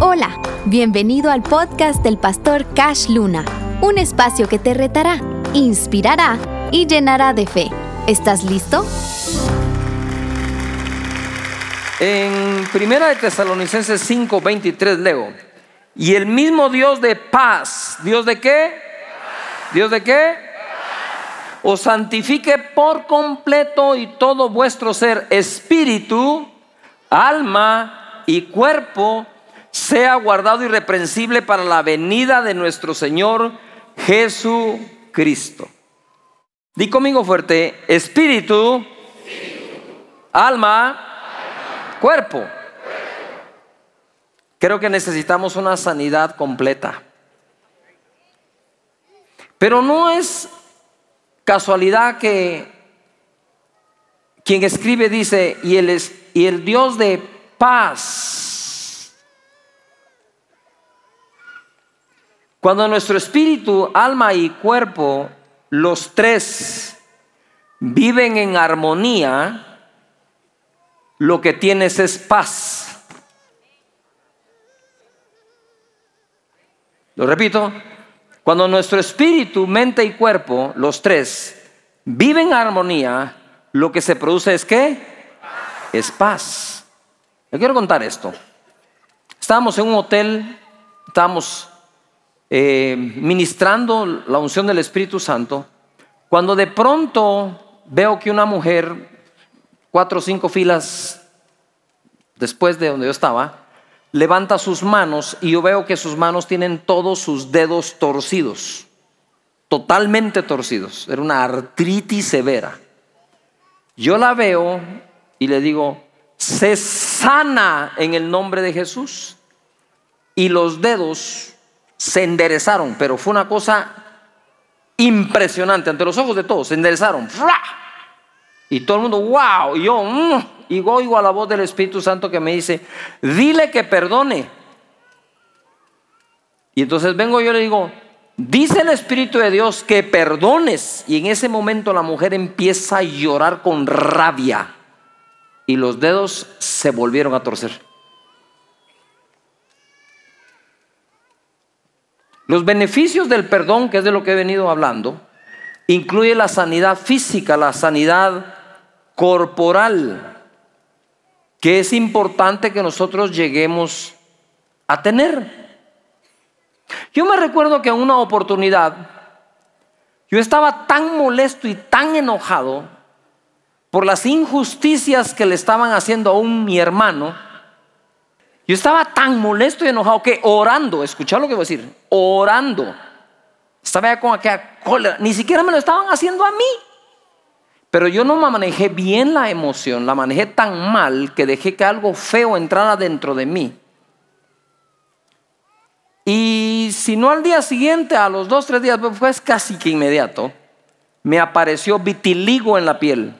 Hola, bienvenido al podcast del pastor Cash Luna, un espacio que te retará, inspirará y llenará de fe. ¿Estás listo? En Primera de Tesalonicenses 5, 23 leo, y el mismo Dios de paz, ¿Dios de qué? ¿Dios de qué? Os santifique por completo y todo vuestro ser, espíritu, alma y cuerpo, sea guardado irreprensible para la venida de nuestro Señor Jesucristo. Di conmigo fuerte, espíritu, alma, cuerpo. Creo que necesitamos una sanidad completa. Pero no es casualidad que quien escribe dice, y el, y el Dios de paz Cuando nuestro espíritu, alma y cuerpo, los tres, viven en armonía, lo que tienes es paz. Lo repito, cuando nuestro espíritu, mente y cuerpo, los tres, viven en armonía, lo que se produce es qué? Es paz. Le quiero contar esto. Estábamos en un hotel, estábamos eh, ministrando la unción del Espíritu Santo, cuando de pronto veo que una mujer, cuatro o cinco filas después de donde yo estaba, levanta sus manos y yo veo que sus manos tienen todos sus dedos torcidos, totalmente torcidos. Era una artritis severa. Yo la veo y le digo, se sana en el nombre de Jesús. Y los dedos se enderezaron, pero fue una cosa impresionante ante los ojos de todos, se enderezaron. Y todo el mundo, wow, y yo, mm", y oigo a la voz del Espíritu Santo que me dice, dile que perdone. Y entonces vengo yo y le digo, dice el Espíritu de Dios que perdones. Y en ese momento la mujer empieza a llorar con rabia. Y los dedos se volvieron a torcer. Los beneficios del perdón, que es de lo que he venido hablando, incluye la sanidad física, la sanidad corporal, que es importante que nosotros lleguemos a tener. Yo me recuerdo que en una oportunidad yo estaba tan molesto y tan enojado por las injusticias que le estaban haciendo a un mi hermano yo estaba tan molesto y enojado que orando, escuchad lo que voy a decir, orando, estaba ya con aquella cólera, ni siquiera me lo estaban haciendo a mí. Pero yo no me manejé bien la emoción, la manejé tan mal que dejé que algo feo entrara dentro de mí. Y si no al día siguiente, a los dos, tres días, fue casi que inmediato, me apareció vitiligo en la piel.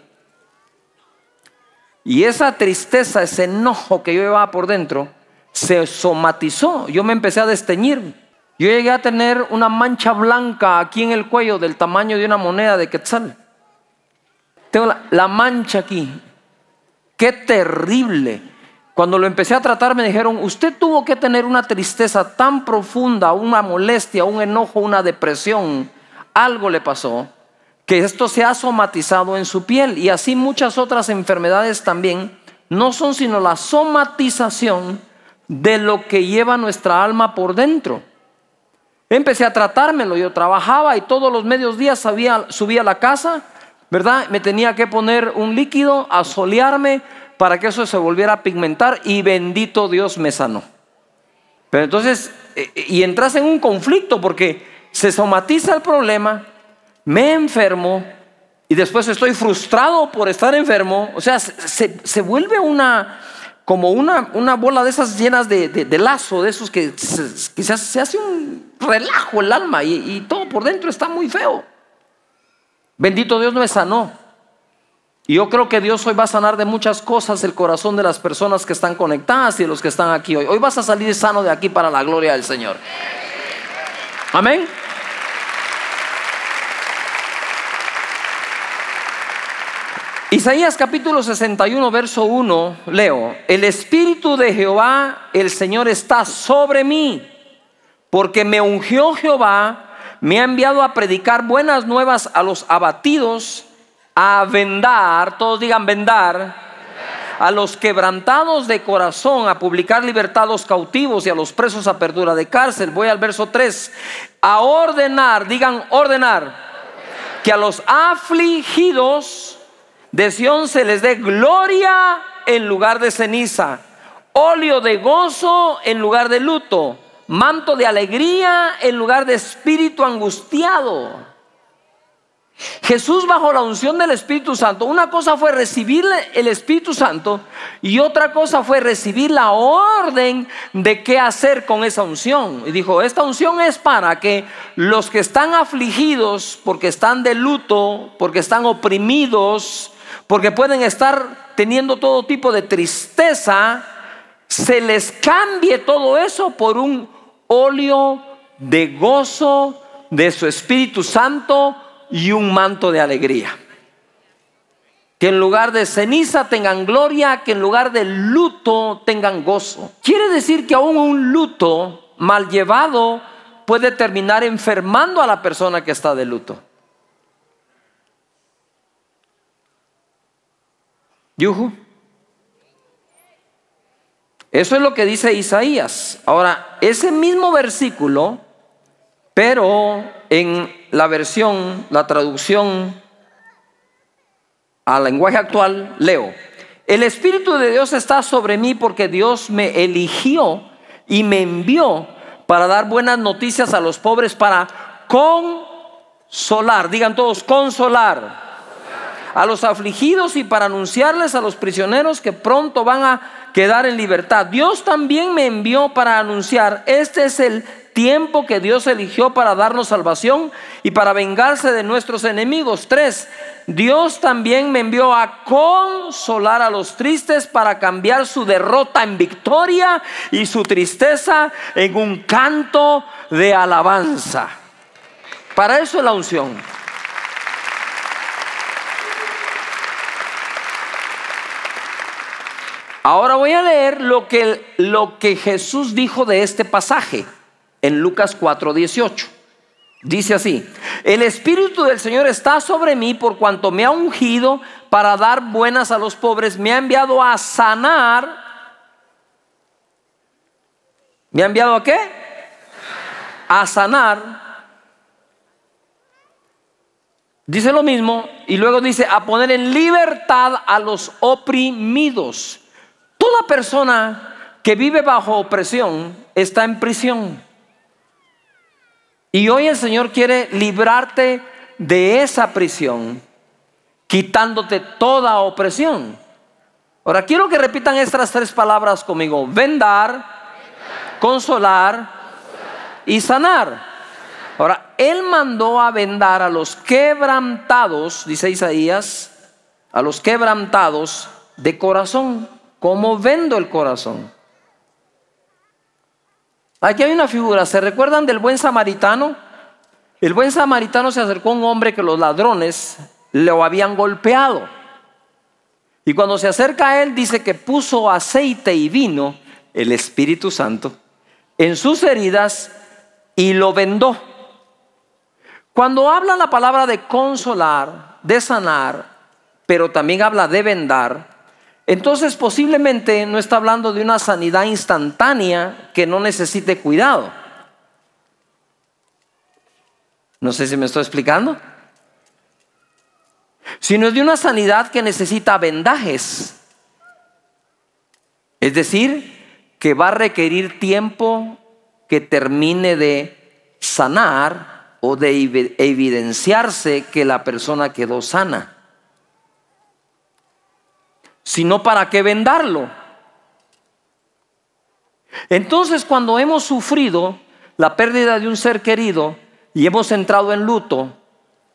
Y esa tristeza, ese enojo que yo llevaba por dentro, se somatizó. Yo me empecé a desteñir. Yo llegué a tener una mancha blanca aquí en el cuello del tamaño de una moneda de quetzal. Tengo la, mancha aquí. Qué terrible. Cuando lo empecé a tratar me dijeron, usted tuvo que tener una tristeza tan profunda, una molestia, un enojo, una depresión. Algo le pasó que esto se ha somatizado en su piel. Y así muchas otras enfermedades también no son sino la somatización de lo que lleva nuestra alma por dentro. Empecé a tratármelo, yo trabajaba y todos los medios días subía a la casa, ¿verdad? Me tenía que poner un líquido, asolearme para que eso se volviera a pigmentar y bendito Dios me sanó. Pero entonces, eh, eh, y entras en un conflicto porque se somatiza el problema, me enfermo y después estoy frustrado por estar enfermo, o sea, se, se vuelve una, como una, una bola de esas llenas de, lazo, de esos que, se, se, hace un relajo el alma y, y, todo por dentro está muy feo. Bendito Dios me sanó. Y yo creo que Dios hoy va a sanar de muchas cosas el corazón de las personas que están conectadas y de los que están aquí hoy. Hoy vas a salir sano de aquí para la gloria del Señor. Amén. Isaías capítulo 61, verso 1, leo, el Espíritu de Jehová, el Señor está sobre mí, porque me ungió Jehová, me ha enviado a predicar buenas nuevas a los abatidos, a vendar, todos digan vendar, a los quebrantados de corazón, a publicar libertad a los cautivos y a los presos a apertura de cárcel. Voy al verso 3, a ordenar, digan ordenar, que a los afligidos, de Sión se les dé gloria en lugar de ceniza, óleo de gozo en lugar de luto, manto de alegría en lugar de espíritu angustiado. Jesús bajo la unción del Espíritu Santo, una cosa fue recibir el Espíritu Santo y otra cosa fue recibir la orden de qué hacer con esa unción. Y dijo, esta unción es para que los que están afligidos, porque están de luto, porque están oprimidos, porque pueden estar teniendo todo tipo de tristeza, se les cambie todo eso por un óleo de gozo de su Espíritu Santo y un manto de alegría. Que en lugar de ceniza tengan gloria, que en lugar de luto tengan gozo. Quiere decir que aún un luto mal llevado puede terminar enfermando a la persona que está de luto. Yuhu. Eso es lo que dice Isaías. Ahora, ese mismo versículo, pero en la versión, la traducción al lenguaje actual, leo. El Espíritu de Dios está sobre mí porque Dios me eligió y me envió para dar buenas noticias a los pobres, para consolar, digan todos, consolar a los afligidos y para anunciarles a los prisioneros que pronto van a quedar en libertad. Dios también me envió para anunciar, este es el tiempo que Dios eligió para darnos salvación y para vengarse de nuestros enemigos. Tres, Dios también me envió a consolar a los tristes para cambiar su derrota en victoria y su tristeza en un canto de alabanza. Para eso es la unción. Ahora voy a leer lo que, lo que Jesús dijo de este pasaje en Lucas 4:18. Dice así, el Espíritu del Señor está sobre mí por cuanto me ha ungido para dar buenas a los pobres, me ha enviado a sanar. ¿Me ha enviado a qué? A sanar. Dice lo mismo y luego dice a poner en libertad a los oprimidos. Toda persona que vive bajo opresión está en prisión. Y hoy el Señor quiere librarte de esa prisión, quitándote toda opresión. Ahora quiero que repitan estas tres palabras conmigo. Vendar, consolar y sanar. Ahora, Él mandó a vendar a los quebrantados, dice Isaías, a los quebrantados de corazón. ¿Cómo vendo el corazón? Aquí hay una figura, ¿se recuerdan del buen samaritano? El buen samaritano se acercó a un hombre que los ladrones lo habían golpeado. Y cuando se acerca a él dice que puso aceite y vino, el Espíritu Santo, en sus heridas y lo vendó. Cuando habla la palabra de consolar, de sanar, pero también habla de vendar, entonces posiblemente no está hablando de una sanidad instantánea que no necesite cuidado. No sé si me estoy explicando. Sino de una sanidad que necesita vendajes. Es decir, que va a requerir tiempo que termine de sanar o de evidenciarse que la persona quedó sana sino para qué vendarlo. Entonces cuando hemos sufrido la pérdida de un ser querido y hemos entrado en luto,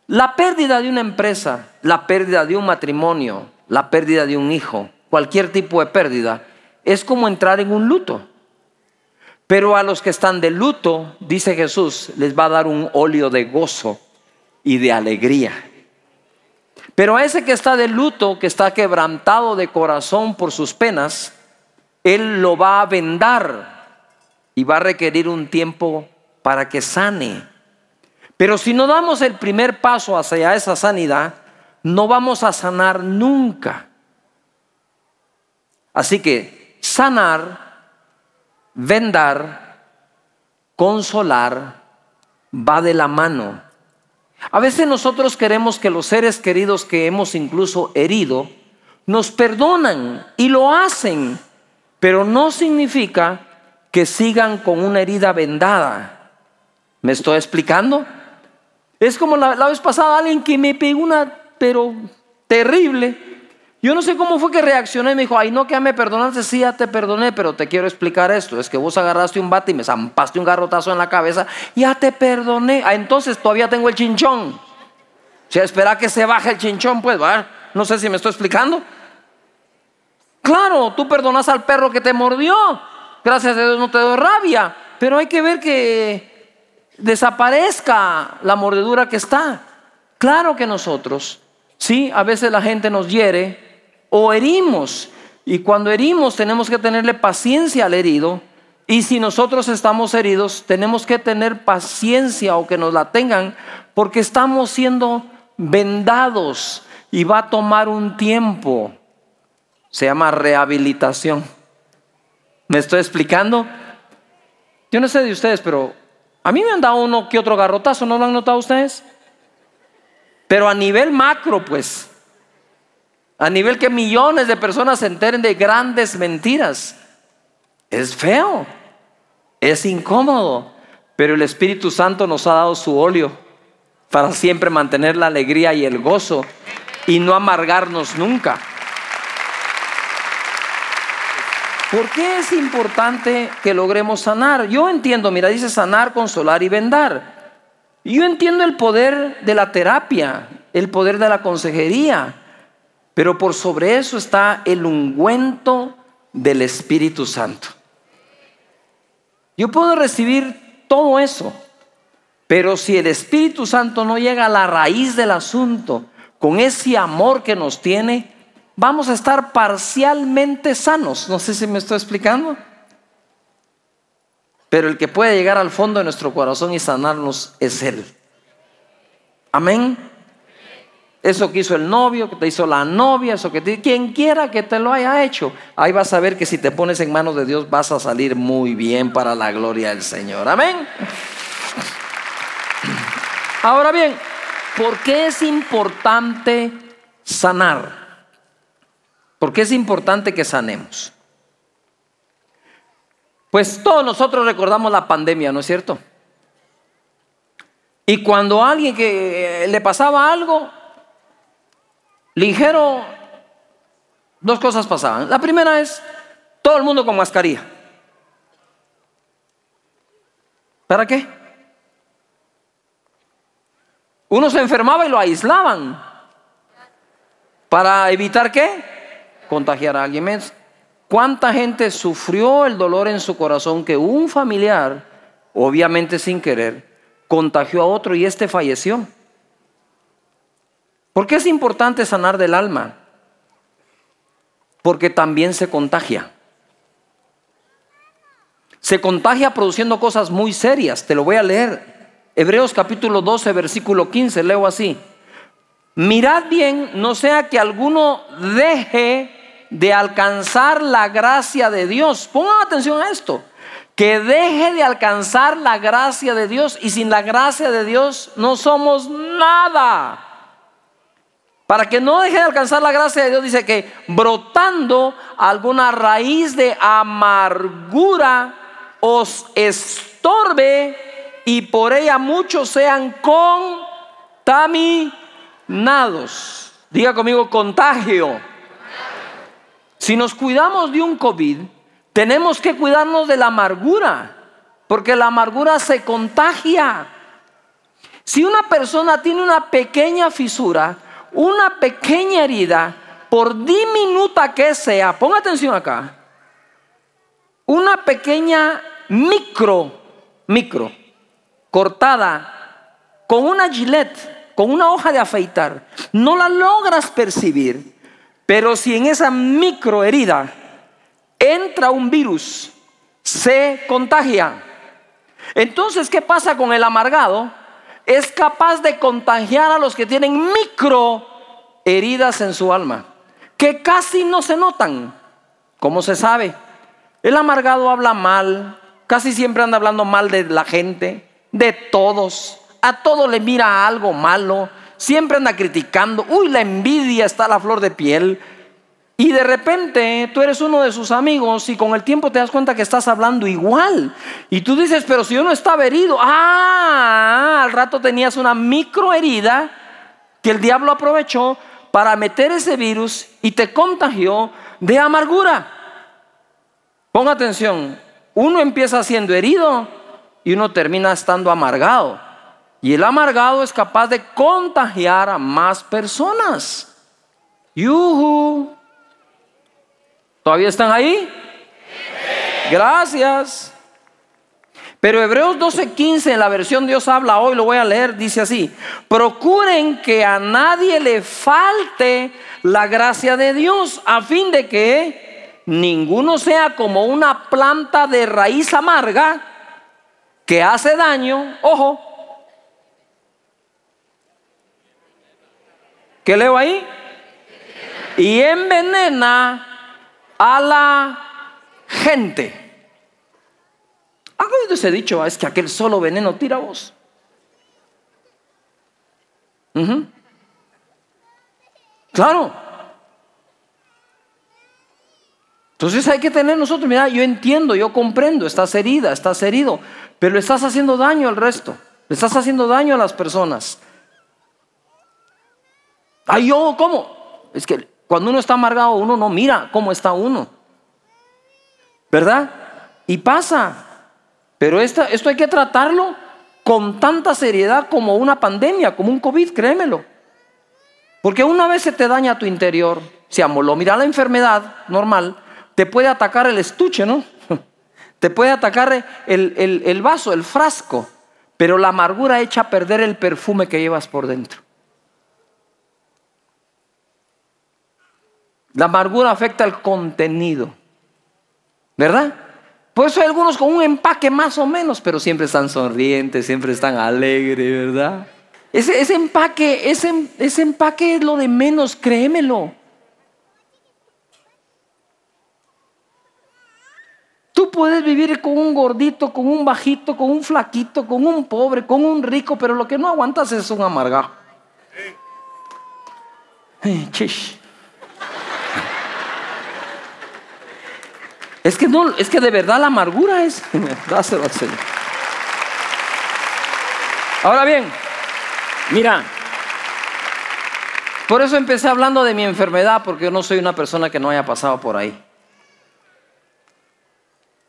la pérdida de una empresa, la pérdida de un matrimonio, la pérdida de un hijo, cualquier tipo de pérdida, es como entrar en un luto. Pero a los que están de luto, dice Jesús, les va a dar un óleo de gozo y de alegría. Pero a ese que está de luto, que está quebrantado de corazón por sus penas, Él lo va a vendar y va a requerir un tiempo para que sane. Pero si no damos el primer paso hacia esa sanidad, no vamos a sanar nunca. Así que sanar, vendar, consolar, va de la mano. A veces nosotros queremos que los seres queridos que hemos incluso herido nos perdonan y lo hacen, pero no significa que sigan con una herida vendada. ¿Me estoy explicando? Es como la, vez pasada alguien que me pegó una, pero terrible. Yo no sé cómo fue que reaccioné. Me dijo, ay, no, que me perdonaste. Sí, ya te perdoné, pero te quiero explicar esto. Es que vos agarraste un bate y me zampaste un garrotazo en la cabeza. Ya te perdoné. Ah, entonces todavía tengo el chinchón. O sea, espera que se baje el chinchón, pues, ¿va? No sé si me estoy explicando. Claro, tú perdonas al perro que te mordió. Gracias a Dios no te doy rabia. Pero hay que ver que desaparezca la mordedura que está. Claro que nosotros, sí, a veces la gente nos hiere o herimos. Y cuando herimos tenemos que tenerle paciencia al herido. Y si nosotros estamos heridos, tenemos que tener paciencia o que nos la tengan porque estamos siendo vendados y va a tomar un tiempo. Se llama rehabilitación. ¿Me estoy explicando? Yo no sé de ustedes, pero a mí me han dado uno que otro garrotazo, ¿no lo han notado ustedes? Pero a nivel macro, pues, a nivel que millones de personas se enteren de grandes mentiras. Es feo, es incómodo, pero el Espíritu Santo nos ha dado su óleo para siempre mantener la alegría y el gozo y no amargarnos nunca. ¿Por qué es importante que logremos sanar? Yo entiendo, mira, dice sanar, consolar y vendar. Yo entiendo el poder de la terapia, el poder de la consejería, pero por sobre eso está el ungüento del Espíritu Santo. Yo puedo recibir todo eso, pero si el Espíritu Santo no llega a la raíz del asunto con ese amor que nos tiene, vamos a estar parcialmente sanos. No sé si me estoy explicando. Pero el que puede llegar al fondo de nuestro corazón y sanarnos es Él. Amén. Eso que hizo el novio, que te hizo la novia, eso que te, quien quiera que te lo haya hecho, ahí vas a ver que si te pones en manos de Dios vas a salir muy bien para la gloria del Señor. Amén. Ahora bien, ¿por qué es importante sanar? ¿Por qué es importante que sanemos? Pues todos nosotros recordamos la pandemia, ¿no es cierto? Y cuando a alguien que le pasaba algo, ligero, dos cosas pasaban. La primera es todo el mundo con mascarilla. ¿Para qué? Uno se enfermaba y lo aislaban. ¿Para evitar qué? Contagiar a alguien más. ¿Cuánta gente sufrió el dolor en su corazón que un familiar, obviamente sin querer, contagió a otro y este falleció? ¿Por qué es importante sanar del alma? Porque también se contagia. Se contagia produciendo cosas muy serias. Te lo voy a leer. Hebreos capítulo 12, versículo 15. Leo así. Mirad bien, no sea que alguno deje de alcanzar la gracia de Dios. Pongan atención a esto. Que deje de alcanzar la gracia de Dios. Y sin la gracia de Dios no somos nada. Para que no deje de alcanzar la gracia de Dios, dice que brotando alguna raíz de amargura os estorbe y por ella muchos sean contaminados. Diga conmigo, contagio. Si nos cuidamos de un COVID, tenemos que cuidarnos de la amargura, porque la amargura se contagia. Si una persona tiene una pequeña fisura, una pequeña herida, por diminuta que sea, ponga atención acá, una pequeña micro, micro, cortada con una gilet, con una hoja de afeitar, no la logras percibir, pero si en esa microherida entra un virus, se contagia. Entonces, ¿qué pasa con el amargado? Es capaz de contagiar a los que tienen micro heridas en su alma, que casi no se notan. ¿Cómo se sabe? El amargado habla mal, casi siempre anda hablando mal de la gente, de todos, a todo le mira algo malo, siempre anda criticando, uy, la envidia está a la flor de piel. Y de repente tú eres uno de sus amigos y con el tiempo te das cuenta que estás hablando igual. Y tú dices, pero si yo no estaba herido, ah, al rato tenías una microherida que el diablo aprovechó para meter ese virus y te contagió de amargura. Ponga atención, uno empieza siendo herido y uno termina estando amargado. Y el amargado es capaz de contagiar a más personas. Yuhu. ¿Todavía están ahí? Gracias. Pero Hebreos 12:15 en la versión Dios habla hoy, lo voy a leer, dice así, procuren que a nadie le falte la gracia de Dios a fin de que ninguno sea como una planta de raíz amarga que hace daño, ojo, ¿qué leo ahí? Y envenena a la gente. ¿Ha oído ese dicho? Es que aquel solo veneno tira vos. Claro. Entonces hay que tener nosotros, mira, yo entiendo, yo comprendo, estás herida, estás herido, pero le estás haciendo daño al resto, le estás haciendo daño a las personas. Ay, yo, ¿cómo? Es que cuando uno está amargado, uno no mira cómo está uno. ¿Verdad? Y pasa. Pero esto hay que tratarlo con tanta seriedad como una pandemia, como un COVID, créemelo. Porque una vez se te daña tu interior, se amoló. Mira, la enfermedad normal te puede atacar el estuche, ¿no? Te puede atacar el, el vaso, el frasco, pero la amargura echa a perder el perfume que llevas por dentro. La amargura afecta el contenido, ¿verdad? Por eso hay algunos con un empaque más o menos, pero siempre están sonrientes, siempre están alegres, ¿verdad? Ese, empaque, ese, ese empaque es lo de menos, créemelo. Tú puedes vivir con un gordito, con un bajito, con un flaquito, con un pobre, con un rico, pero lo que no aguantas es un amargado. Es que no, es que de verdad la amargura es. Ahora bien, mira, por eso empecé hablando de mi enfermedad, porque yo no soy una persona que no haya pasado por ahí.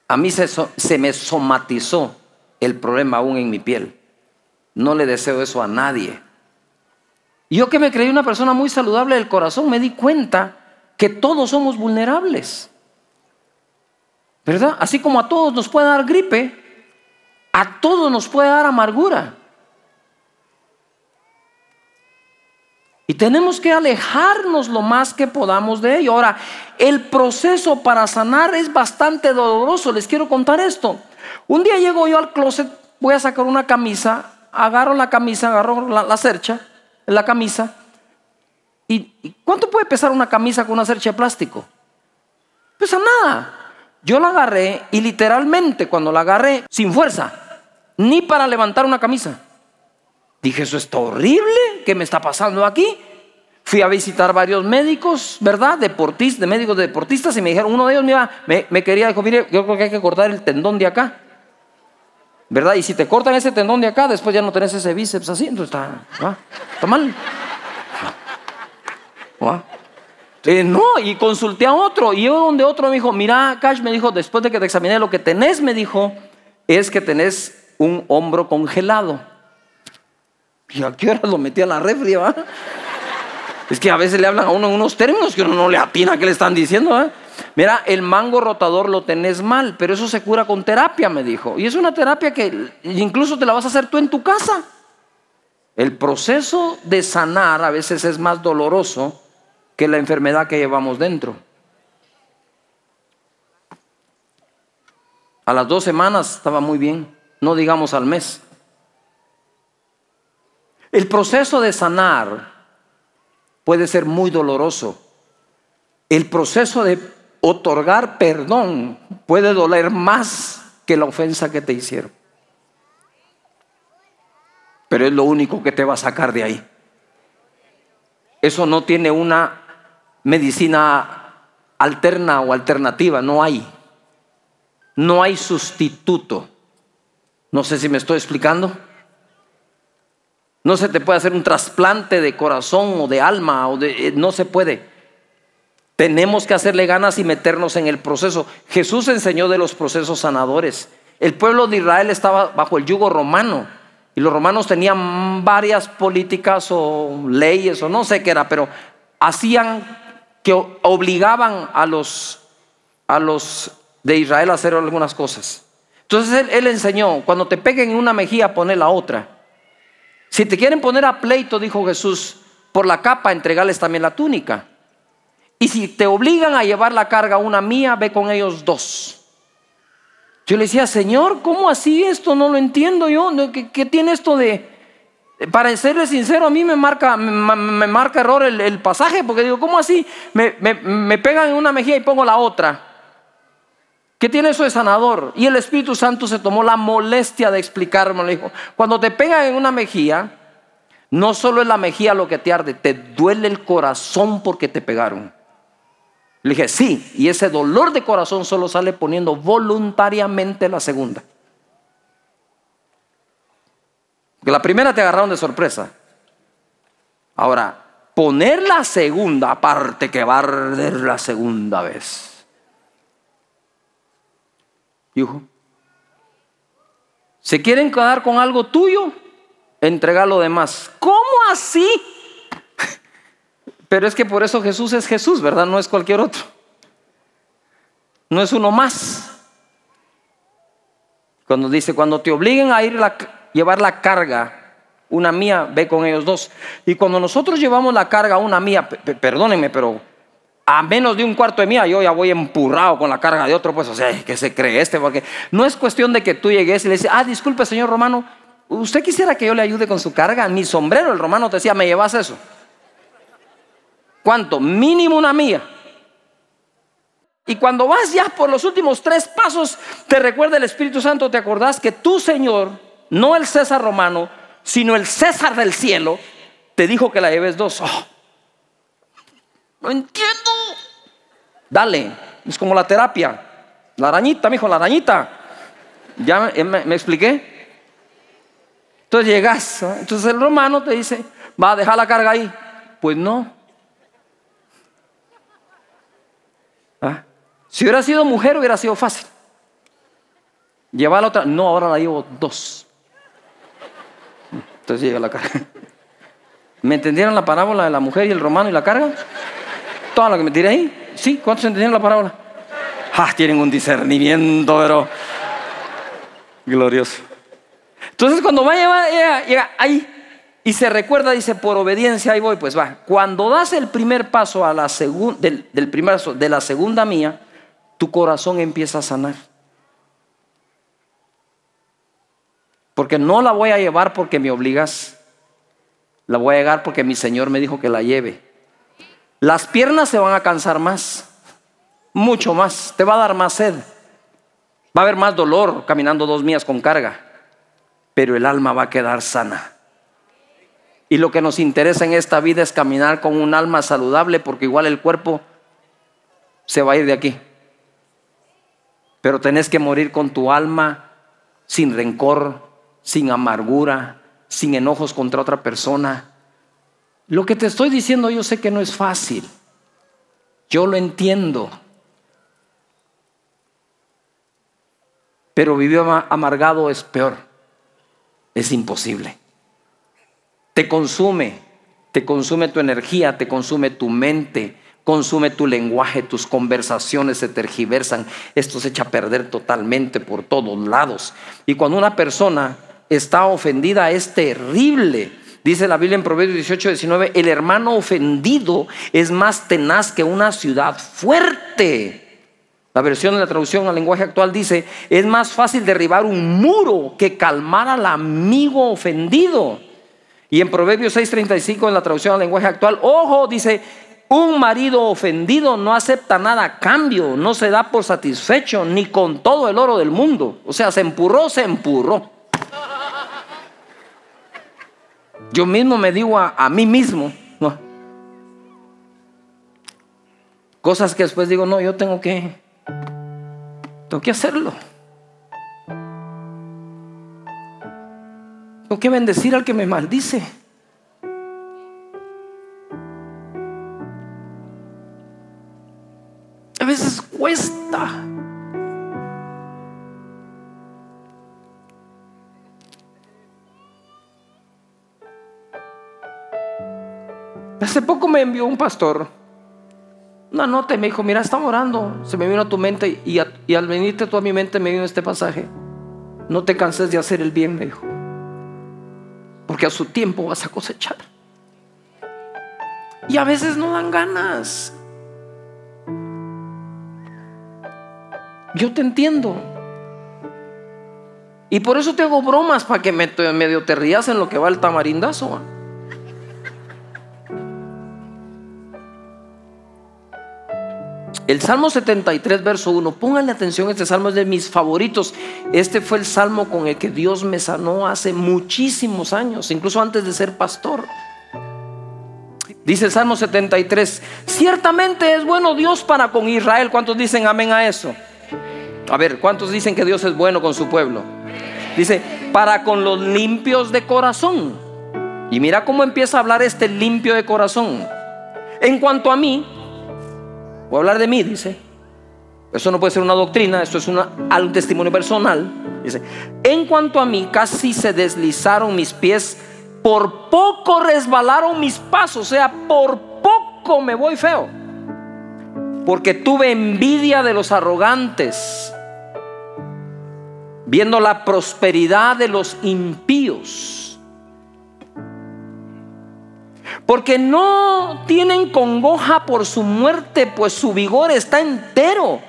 A mí se, se me somatizó el problema aún en mi piel. No le deseo eso a nadie. Yo que me creí una persona muy saludable del corazón, me di cuenta que todos somos vulnerables. ¿Verdad? Así como a todos nos puede dar gripe, a todos nos puede dar amargura. Y tenemos que alejarnos lo más que podamos de ello. Ahora, el proceso para sanar es bastante doloroso. Les quiero contar esto. Un día llego yo al closet, voy a sacar una camisa, agarro la camisa, agarro la, cercha, la camisa. ¿Y cuánto puede pesar una camisa con una cercha de plástico? Pesa nada. Yo la agarré y literalmente cuando la agarré, sin fuerza, ni para levantar una camisa. Dije, eso está horrible, ¿qué me está pasando aquí? Fui a visitar varios médicos, ¿verdad? Deportistas, de médicos deportistas, y me dijeron, uno de ellos mira, me, me quería, dijo, mire, yo creo que hay que cortar el tendón de acá. ¿Verdad? Y si te cortan ese tendón de acá, después ya no tenés ese bíceps así, entonces está, está mal. Eh, no, y consulté a otro. Y yo donde otro me dijo, mira, Cash me dijo, después de que te examiné, lo que tenés, me dijo, es que tenés un hombro congelado. ¿Y a qué hora lo metí a la refri, va? Es que a veces le hablan a uno en unos términos que uno no le atina qué le están diciendo, Mira, el mango rotador lo tenés mal, pero eso se cura con terapia, me dijo. Y es una terapia que incluso te la vas a hacer tú en tu casa. El proceso de sanar a veces es más doloroso que la enfermedad que llevamos dentro. A las dos semanas estaba muy bien, no digamos al mes. El proceso de sanar puede ser muy doloroso. El proceso de otorgar perdón puede doler más que la ofensa que te hicieron. Pero es lo único que te va a sacar de ahí. Eso no tiene una medicina alterna o alternativa, no hay. No hay sustituto. No sé si me estoy explicando. No se te puede hacer un trasplante de corazón o de alma o de eh, no se puede. Tenemos que hacerle ganas y meternos en el proceso. Jesús enseñó de los procesos sanadores. El pueblo de Israel estaba bajo el yugo romano y los romanos tenían varias políticas o leyes o no sé qué era, pero hacían que obligaban a los a los de Israel a hacer algunas cosas. Entonces él, enseñó, cuando te peguen en una mejilla, pone la otra. Si te quieren poner a pleito, dijo Jesús, por la capa, entregarles también la túnica. Y si te obligan a llevar la carga una mía, ve con ellos dos. Yo le decía, Señor, ¿cómo así esto? No lo entiendo yo. ¿Qué, tiene esto de...? Para serle sincero, a mí me marca, me, marca error el, pasaje, porque digo, ¿cómo así? Me, me pegan en una mejilla y pongo la otra. ¿Qué tiene eso de sanador? Y el Espíritu Santo se tomó la molestia de explicarme. Le dijo, cuando te pegan en una mejilla, no solo es la mejilla lo que te arde, te duele el corazón porque te pegaron. Le dije, sí, y ese dolor de corazón solo sale poniendo voluntariamente la segunda. Porque la primera te agarraron de sorpresa. Ahora, poner la segunda, aparte que va a arder la segunda vez. Hijo, ¿se quieren quedar con algo tuyo? Entregar lo demás. ¿Cómo así? Pero es que por eso Jesús es Jesús, ¿verdad? No es cualquier otro. No es uno más. Cuando dice, cuando te obliguen a ir a llevar la carga, una mía, ve con ellos dos. Y cuando nosotros llevamos la carga, una mía, perdónenme, pero a menos de un cuarto de mía, yo ya voy empurrado con la carga de otro, pues, o sea, que se cree este, porque no es cuestión de que tú llegues y le dices, ah, disculpe, señor Romano, ¿usted quisiera que yo le ayude con su carga? Mi sombrero, el romano te decía, ¿me llevas eso? ¿Cuánto? Mínimo una mía. Y cuando vas ya por los últimos tres pasos, te recuerda el Espíritu Santo, te acordás que tu Señor, no el César romano, sino el César del cielo, te dijo que la lleves dos. Oh, no entiendo. Dale, es como la terapia. La arañita, mijo, la arañita. ¿Ya me, expliqué? Entonces llegas, entonces el romano te dice, va a dejar la carga ahí. Pues no. ¿Ah? Si hubiera sido mujer hubiera sido fácil. Llevar la otra, no, ahora la llevo dos. Entonces llega la carga. ¿Me entendieron la parábola de la mujer y el romano y la carga? Todo lo que me tiré ahí. ¿Sí? ¿Cuántos entendieron la parábola? Ah, tienen un discernimiento, pero glorioso. Entonces cuando va llega ahí y se recuerda, dice, por obediencia, ahí voy, pues va. Cuando das el primer paso a la del, primer de la segunda mía, tu corazón empieza a sanar. Porque no la voy a llevar porque me obligas. La voy a llevar porque mi Señor me dijo que la lleve. Las piernas se van a cansar más, mucho más, te va a dar más sed, va a haber más dolor caminando dos mías con carga, pero el alma va a quedar sana. Y lo que nos interesa en esta vida es caminar con un alma saludable porque igual el cuerpo se va a ir de aquí. Pero tenés que morir con tu alma sin rencor, sin amargura, sin enojos contra otra persona, lo que te estoy diciendo yo sé que no es fácil. Yo lo entiendo. Pero vivir amargado es peor. Es imposible. Te consume, te consume tu energía, te consume tu mente, consume tu lenguaje, tus conversaciones se tergiversan. Esto se echa a perder totalmente por todos lados. Y cuando una persona está ofendida es terrible Dice la Biblia en Proverbios 18, 19, el hermano ofendido es más tenaz que una ciudad fuerte. La versión de la traducción al lenguaje actual dice, es más fácil derribar un muro que calmar al amigo ofendido. Y en Proverbios 6:35 en la traducción al lenguaje actual, ojo, dice, un marido ofendido no acepta nada a cambio, no se da por satisfecho ni con todo el oro del mundo. O sea, se empurró, se empurró. Yo mismo me digo a, mí mismo, cosas que después digo, no, yo tengo que, tengo que hacerlo. Tengo que bendecir al que me maldice. A veces cuesta. Hace poco me envió un pastor una nota y me dijo, mira, estamos orando, se me vino a tu mente y, al venirte tú a mi mente me vino este pasaje. No te canses de hacer el bien, me dijo, porque a su tiempo vas a cosechar. Y a veces no dan ganas. Yo te entiendo. Y por eso te hago bromas para que me, medio te rías en lo que va el tamarindazo. El Salmo 73, verso 1, pónganle atención, este salmo es de mis favoritos. Este fue el salmo con el que Dios me sanó hace muchísimos años, incluso antes de ser pastor. Dice el Salmo 73, ciertamente es bueno Dios para con Israel. ¿Cuántos dicen amén a eso? A ver, ¿cuántos dicen que Dios es bueno con su pueblo? Dice, para con los limpios de corazón. Y mira cómo empieza a hablar este limpio de corazón. En cuanto a mí, voy a hablar de mí, dice. Eso no puede ser una doctrina, esto es un testimonio personal. Dice, en cuanto a mí, casi se deslizaron mis pies, por poco resbalaron mis pasos, o sea, por poco me voy feo. Porque tuve envidia de los arrogantes viendo la prosperidad de los impíos. Porque no tienen congoja por su muerte, pues su vigor está entero.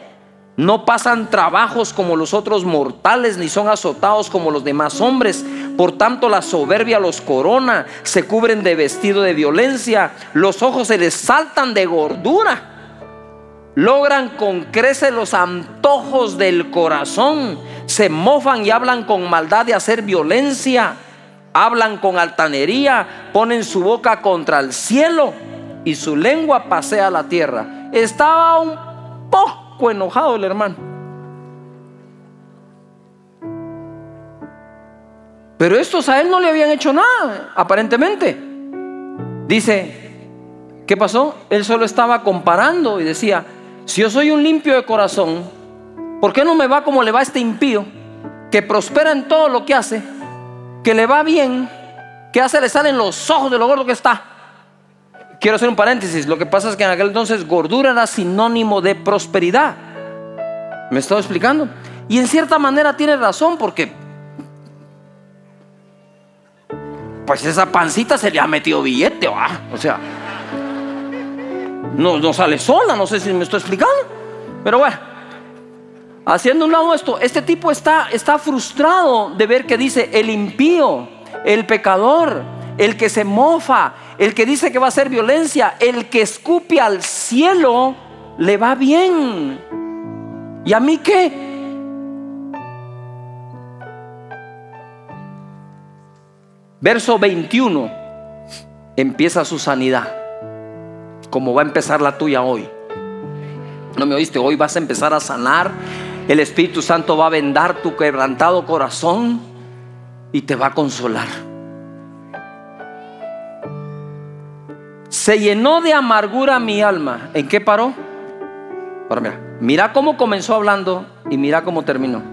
No pasan trabajos como los otros mortales, ni son azotados como los demás hombres. Por tanto, la soberbia los corona, se cubren de vestido de violencia, los ojos se les saltan de gordura logran con creces los antojos del corazón, se mofan y hablan con maldad de hacer violencia, hablan con altanería, ponen su boca contra el cielo y su lengua pasea la tierra. Estaba un poco enojado el hermano. Pero estos a él no le habían hecho nada, aparentemente. Dice, ¿qué pasó? Él solo estaba comparando y decía, si yo soy un limpio de corazón, ¿por qué no me va como le va este impío? Que prospera en todo lo que hace, que le va bien, que hace le salen los ojos de lo gordo que está. Quiero hacer un paréntesis. Lo que pasa es que en aquel entonces gordura era sinónimo de prosperidad. ¿Me estoy explicando? Y en cierta manera tiene razón porque pues esa pancita se le ha metido billete, ¿va? O sea, no, no sale sola, no sé si me estoy explicando. Pero bueno, haciendo un lado esto, este tipo está, está frustrado de ver que dice el impío, el pecador, el que se mofa, el que dice que va a hacer violencia, el que escupe al cielo, le va bien. ¿Y a mí qué? Verso 21 empieza su sanidad como va a empezar la tuya hoy. ¿No me oíste? Hoy vas a empezar a sanar. El Espíritu Santo va a vendar tu quebrantado corazón y te va a consolar. Se llenó de amargura mi alma. ¿En qué paró? Ahora mira, mira cómo comenzó hablando y mira cómo terminó.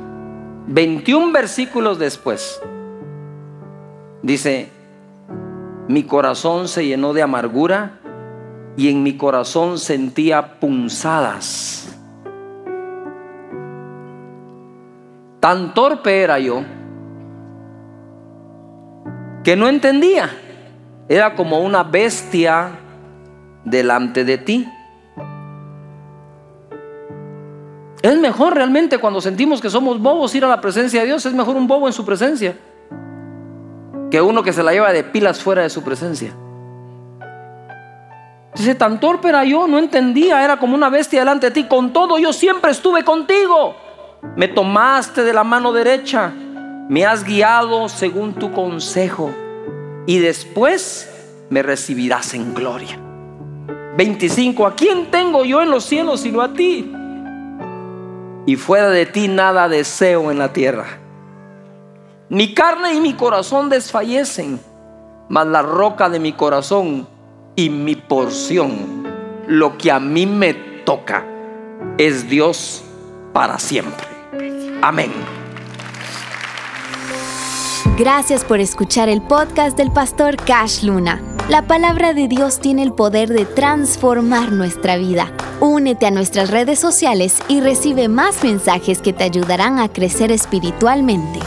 21 versículos después. Dice, mi corazón se llenó de amargura y en mi corazón sentía punzadas. Tan torpe era yo que no entendía era como una bestia delante de ti. Es mejor realmente cuando sentimos que somos bobos ir a la presencia de Dios. Es mejor un bobo en su presencia que uno que se la lleva de pilas fuera de su presencia. Dice, tan torpe era yo, no entendía, era como una bestia delante de ti. Con todo yo siempre estuve contigo. Me tomaste de la mano derecha, me has guiado según tu consejo y después me recibirás en gloria. 25, ¿a quién tengo yo en los cielos sino a ti? Y fuera de ti nada deseo en la tierra. Mi carne y mi corazón desfallecen, mas la roca de mi corazón y mi porción, lo que a mí me toca, es Dios para siempre. Amén. Gracias por escuchar el podcast del pastor Cash Luna. La palabra de Dios tiene el poder de transformar nuestra vida. Únete a nuestras redes sociales y recibe más mensajes que te ayudarán a crecer espiritualmente.